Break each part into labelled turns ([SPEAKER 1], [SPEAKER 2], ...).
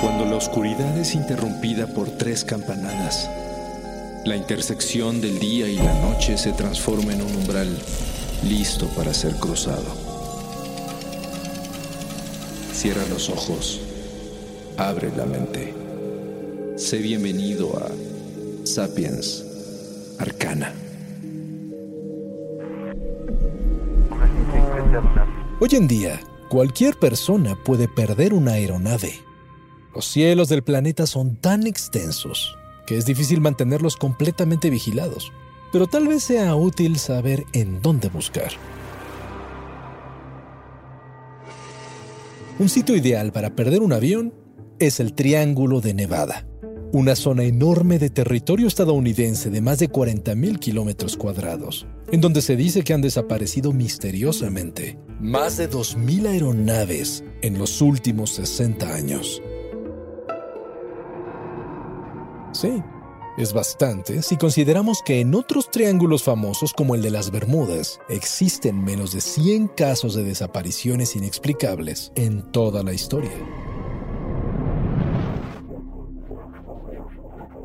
[SPEAKER 1] Cuando la oscuridad es interrumpida por tres campanadas, la intersección del día y la noche se transforma en un umbral listo para ser cruzado. Cierra los ojos, abre la mente. Sé bienvenido a Sapiens Arcana.
[SPEAKER 2] Hoy en día, cualquier persona puede perder una aeronave. Los cielos del planeta son tan extensos que es difícil mantenerlos completamente vigilados, pero tal vez sea útil saber en dónde buscar. Un sitio ideal para perder un avión es el Triángulo de Nevada, una zona enorme de territorio estadounidense de más de 40.000 kilómetros cuadrados, en donde se dice que han desaparecido misteriosamente más de 2.000 aeronaves en los últimos 60 años. Sí, es bastante si consideramos que en otros triángulos famosos como el de las Bermudas existen menos de 100 casos de desapariciones inexplicables en toda la historia.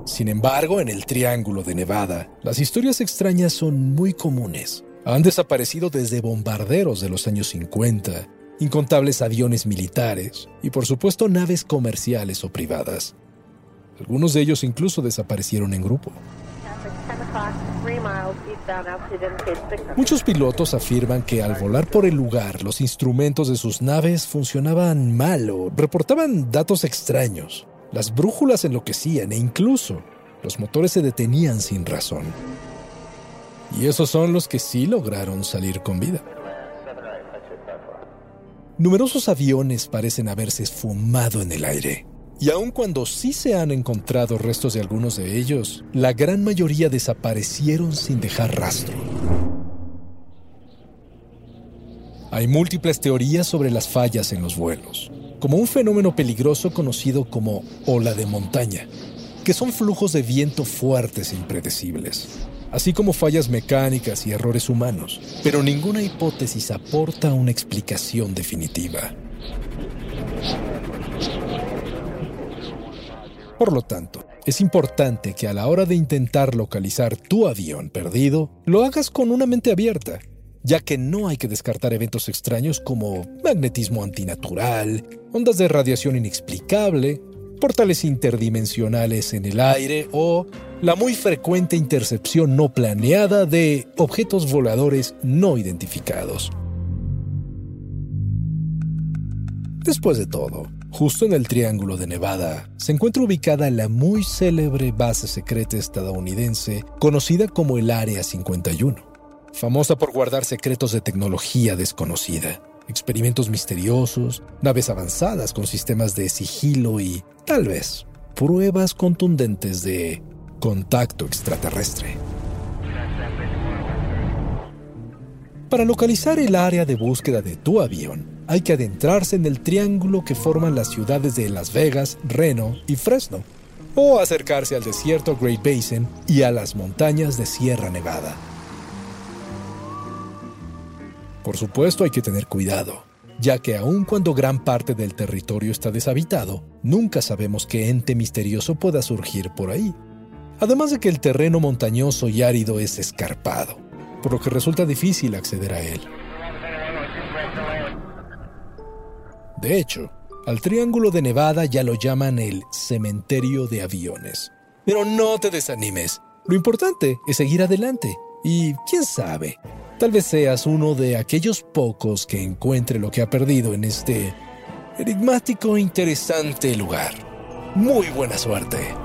[SPEAKER 2] Sin embargo, en el Triángulo de Nevada, las historias extrañas son muy comunes. Han desaparecido desde bombarderos de los años 50, incontables aviones militares y por supuesto naves comerciales o privadas. Algunos de ellos incluso desaparecieron en grupo. Muchos pilotos afirman que al volar por el lugar los instrumentos de sus naves funcionaban mal o reportaban datos extraños. Las brújulas enloquecían e incluso los motores se detenían sin razón. Y esos son los que sí lograron salir con vida. Numerosos aviones parecen haberse esfumado en el aire. Y aun cuando sí se han encontrado restos de algunos de ellos, la gran mayoría desaparecieron sin dejar rastro. Hay múltiples teorías sobre las fallas en los vuelos, como un fenómeno peligroso conocido como ola de montaña, que son flujos de viento fuertes e impredecibles, así como fallas mecánicas y errores humanos, pero ninguna hipótesis aporta una explicación definitiva. Por lo tanto, es importante que a la hora de intentar localizar tu avión perdido, lo hagas con una mente abierta, ya que no hay que descartar eventos extraños como magnetismo antinatural, ondas de radiación inexplicable, portales interdimensionales en el aire o la muy frecuente intercepción no planeada de objetos voladores no identificados. Después de todo, Justo en el Triángulo de Nevada se encuentra ubicada la muy célebre base secreta estadounidense conocida como el Área 51, famosa por guardar secretos de tecnología desconocida, experimentos misteriosos, naves avanzadas con sistemas de sigilo y, tal vez, pruebas contundentes de contacto extraterrestre. Para localizar el área de búsqueda de tu avión, hay que adentrarse en el triángulo que forman las ciudades de Las Vegas, Reno y Fresno, o acercarse al desierto Great Basin y a las montañas de Sierra Nevada. Por supuesto hay que tener cuidado, ya que aun cuando gran parte del territorio está deshabitado, nunca sabemos qué ente misterioso pueda surgir por ahí. Además de que el terreno montañoso y árido es escarpado, por lo que resulta difícil acceder a él. De hecho, al Triángulo de Nevada ya lo llaman el cementerio de aviones. Pero no te desanimes. Lo importante es seguir adelante. Y quién sabe, tal vez seas uno de aquellos pocos que encuentre lo que ha perdido en este enigmático e interesante lugar. Muy buena suerte.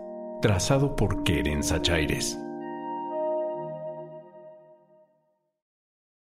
[SPEAKER 3] trazado por Keren Sachaires.